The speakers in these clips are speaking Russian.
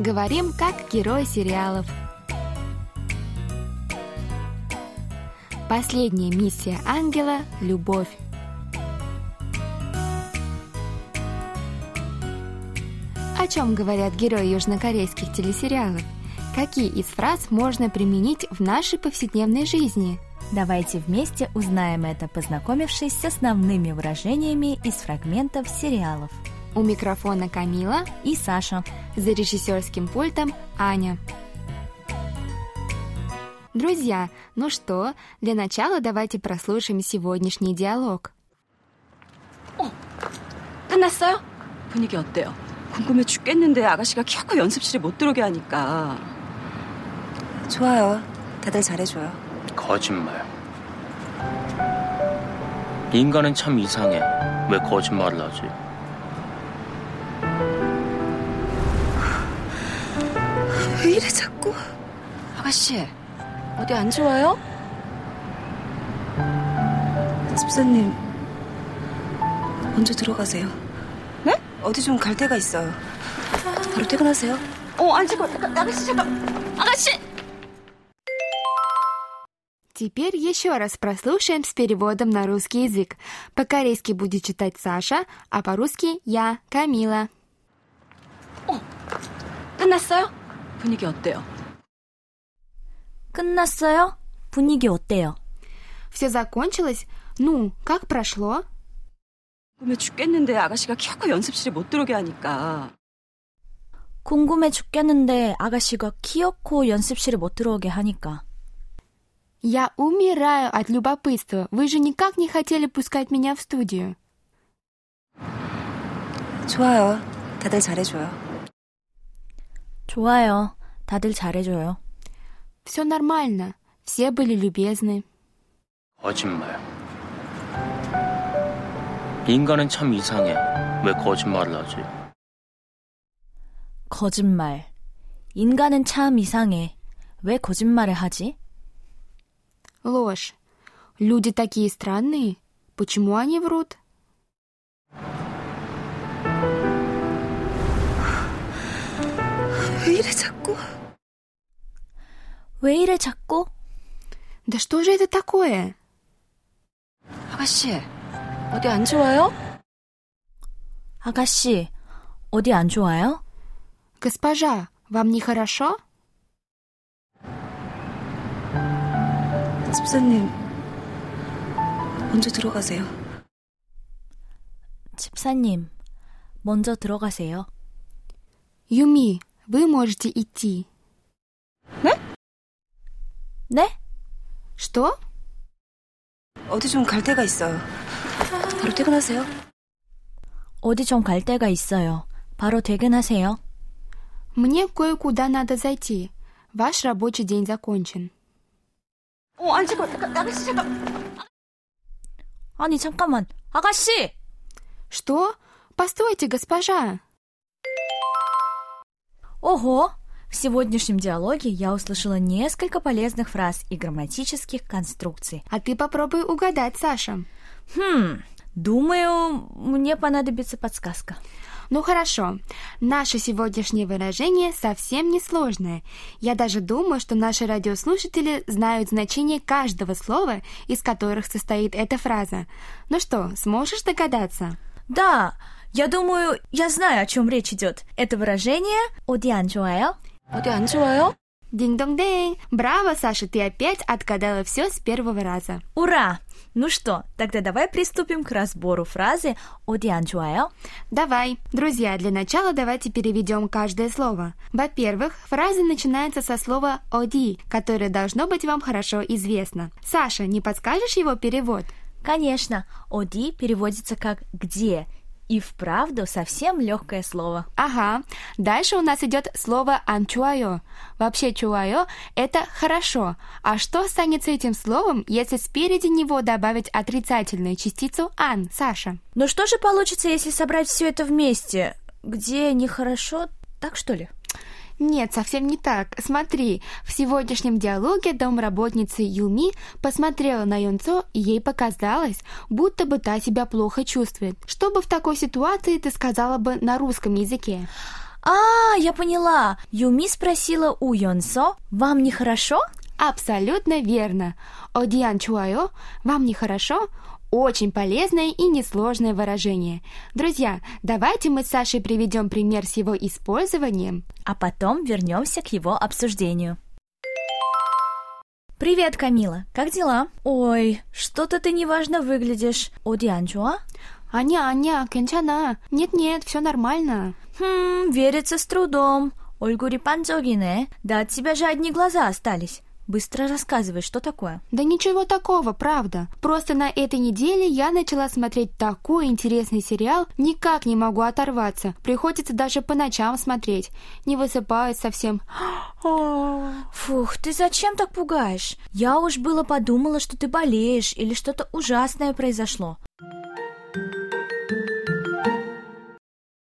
Говорим как герои сериалов. Последняя миссия ангела – любовь. О чем говорят герои южнокорейских телесериалов? Какие из фраз можно применить в нашей повседневной жизни? Давайте вместе узнаем это, познакомившись с основными выражениями из фрагментов сериалов. У микрофона Камила И Саша. за режиссерским пультом Аня. Друзья, ну что, для начала давайте прослушаем сегодняшний диалог. 끝났어요? 분위기 어때요? 궁금해 죽겠는데 아가씨가 키워코 연습실에 못 들어오게 하니까 좋아요. 다들 잘해줘요. 거짓말. 인간은 참 이상해. 왜 거짓말을 하지? 왜 이래 자꾸? 아가씨 어디 안 좋아요? 집사님 먼저 들어가세요. 네? 어디 좀 갈 데가 있어요. 바로 퇴근하세요. 어 아니 잠깐 아가씨 잠깐 아가씨 Теперь еще раз прослушаем с переводом на русский язык. По-корейски будет читать Саша, а по-русски я, Камила. 끝났어요? 분위기 어때요? 끝났어요? 분위기 어때요? Все закончилось? Ну, как прошло? 궁금해 죽겠는데 아가씨가 키워코 연습실에 못 들어오게 하니까 궁금해 죽겠는데 아가씨가 키어코 연습실에 못 들어오게 하니까. Я умираю от любопытства. Вы же никак не хотели пускать меня в студию. 좋아요. 다들 잘해줘요. 좋아요. 다들 잘해줘요. Все нормально. Все были любезны. 거짓말. 인간은 참 이상해. 왜 거짓말을 하지? 거짓말. 인간은 참 이상해. 왜 거짓말을 하지? Ложь. Люди такие странные. Почему они врут? 왜 이래 자꾸? 왜 이래 자꾸? Да что же это такое? 아가씨 어디 안 좋아요? 아가씨, 어디 안 좋아요? Госпожа, вам нехорошо? 집사님 먼저 들어가세요. 집사님, 먼저 들어가세요. Юми, вы можете идти. 네? Что? 어디 좀 갈 데가 있어요. 바로 퇴근하세요. 어디 좀 갈 데가 있어요. 바로 퇴근하세요. Мне кое-куда надо зайти. Ваш рабочий день закончен. 어 아니 잠깐 아가씨 잠깐 아니, 잠깐만. 아가씨! Что? Постойте, госпожа. Ого! В сегодняшнем диалоге я услышала несколько полезных фраз и грамматических конструкций. А ты попробуй угадать, Саша. Хм, думаю, мне понадобится подсказка. Ну хорошо, наше сегодняшнее выражение совсем не сложное. Я даже думаю, что наши радиослушатели знают значение каждого слова, из которых состоит эта фраза. Ну что, сможешь догадаться? Да, я думаю, я знаю, о чем речь идет. Это выражение «어디 안 좋아요». «어디 안 좋아요»? 딩동댕! Браво, Саша, ты опять отгадала все с первого раза. Ура! Ну что, тогда давай приступим к разбору фразы «Оди анчуаё». Давай. Друзья, для начала давайте переведем каждое слово. Во-первых, фраза начинается со слова «оди», которое должно быть вам хорошо известно. Саша, не подскажешь его перевод? Конечно, «оди» переводится как «где», и вправду совсем легкое слово. Ага. Дальше у нас идет слово «анчуайо». Вообще «чуайо» — это «хорошо». А что станет с этим словом, если спереди него добавить отрицательную частицу «ан», Саша? Ну что же получится, если собрать все это вместе? Где нехорошо, так что ли? Нет, совсем не так. Смотри, в сегодняшнем диалоге домработница Юми посмотрела на Юнцо, и ей показалось, будто бы та себя плохо чувствует. Что бы в такой ситуации ты сказала бы на русском языке? А, я поняла. Юми спросила у Йонсо, вам нехорошо? Абсолютно верно. Одиан чуайо, вам нехорошо? Очень полезное и несложное выражение. Друзья, давайте мы с Сашей приведем пример с его использованием. А потом вернемся к его обсуждению. Привет, Камила. Как дела? Ой, что-то ты неважно выглядишь. Оди анчуа? Аня, Аня, 괜찮아. Нет-нет, все нормально. Хм, верится с трудом. Ольгури панцогине. Да от тебя же одни глаза остались. Быстро рассказывай, что такое. Да ничего такого, правда. Просто на этой неделе я начала смотреть такой интересный сериал, никак не могу оторваться. Приходится даже по ночам смотреть. Не высыпаюсь совсем. Фух, ты зачем так пугаешь? Я уж было подумала, что ты болеешь или что-то ужасное произошло.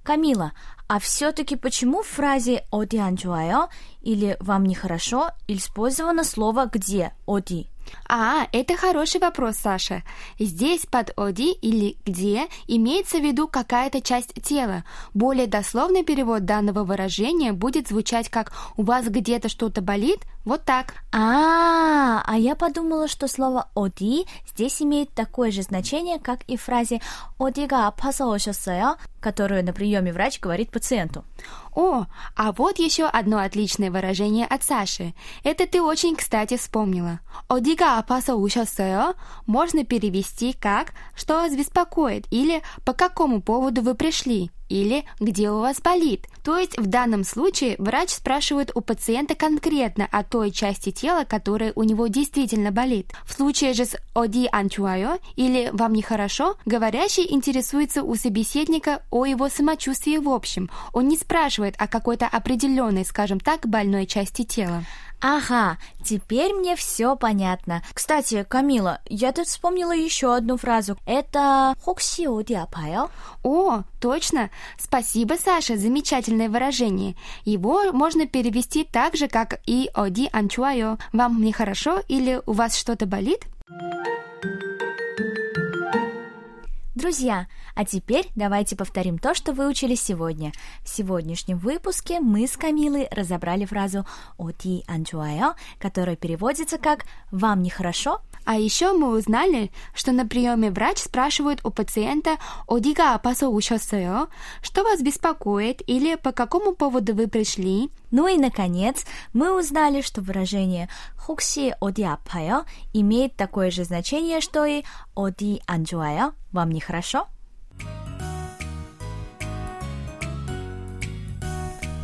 Камила, а все-таки почему в фразе «оди анчуайо» или «вам нехорошо» использовано слово «где» «оди»? А, это хороший вопрос, Саша. Здесь под «оди» или «где» имеется в виду какая-то часть тела. Более дословный перевод данного выражения будет звучать как «у вас где-то что-то болит?» Вот так. А, -а, я подумала, что слово «оди» здесь имеет такое же значение, как и в фразе «одига опасаошосео», которую на приеме врач говорит пациенту. О, а вот еще одно отличное выражение от Саши. Это ты очень, кстати, вспомнила. «Одига опасаошосео» можно перевести как «что вас беспокоит» или «по какому поводу вы пришли» или «где у вас болит». То есть в данном случае врач спрашивает у пациента конкретно о той части тела, которая у него действительно болит. В случае же с «оди анчуайо» или «вам нехорошо», говорящий интересуется у собеседника о его самочувствии в общем. Он не спрашивает о какой-то определенной, скажем так, больной части тела. Ага, теперь мне все понятно. Кстати, Камила, я тут вспомнила еще одну фразу. Это «хокси диапайл. О, точно. Спасибо, Саша, замечательное выражение. Его можно перевести так же, как и «оди анчуайо». «Вам мне хорошо» или «у вас что-то болит»? Друзья, а теперь давайте повторим то, что выучили сегодня. В сегодняшнем выпуске мы с Камилой разобрали фразу «어디 안 좋아요», которая переводится как «вам нехорошо?» А еще мы узнали, что на приеме врач спрашивает у пациента о «어디가 아파서 오셨어요», что вас беспокоит или по какому поводу вы пришли. Ну и, наконец, мы узнали, что выражение 혹시 어디 아파요» имеет такое же значение, что и «어디 안 좋아요» – «вам нехорошо?» хорошо?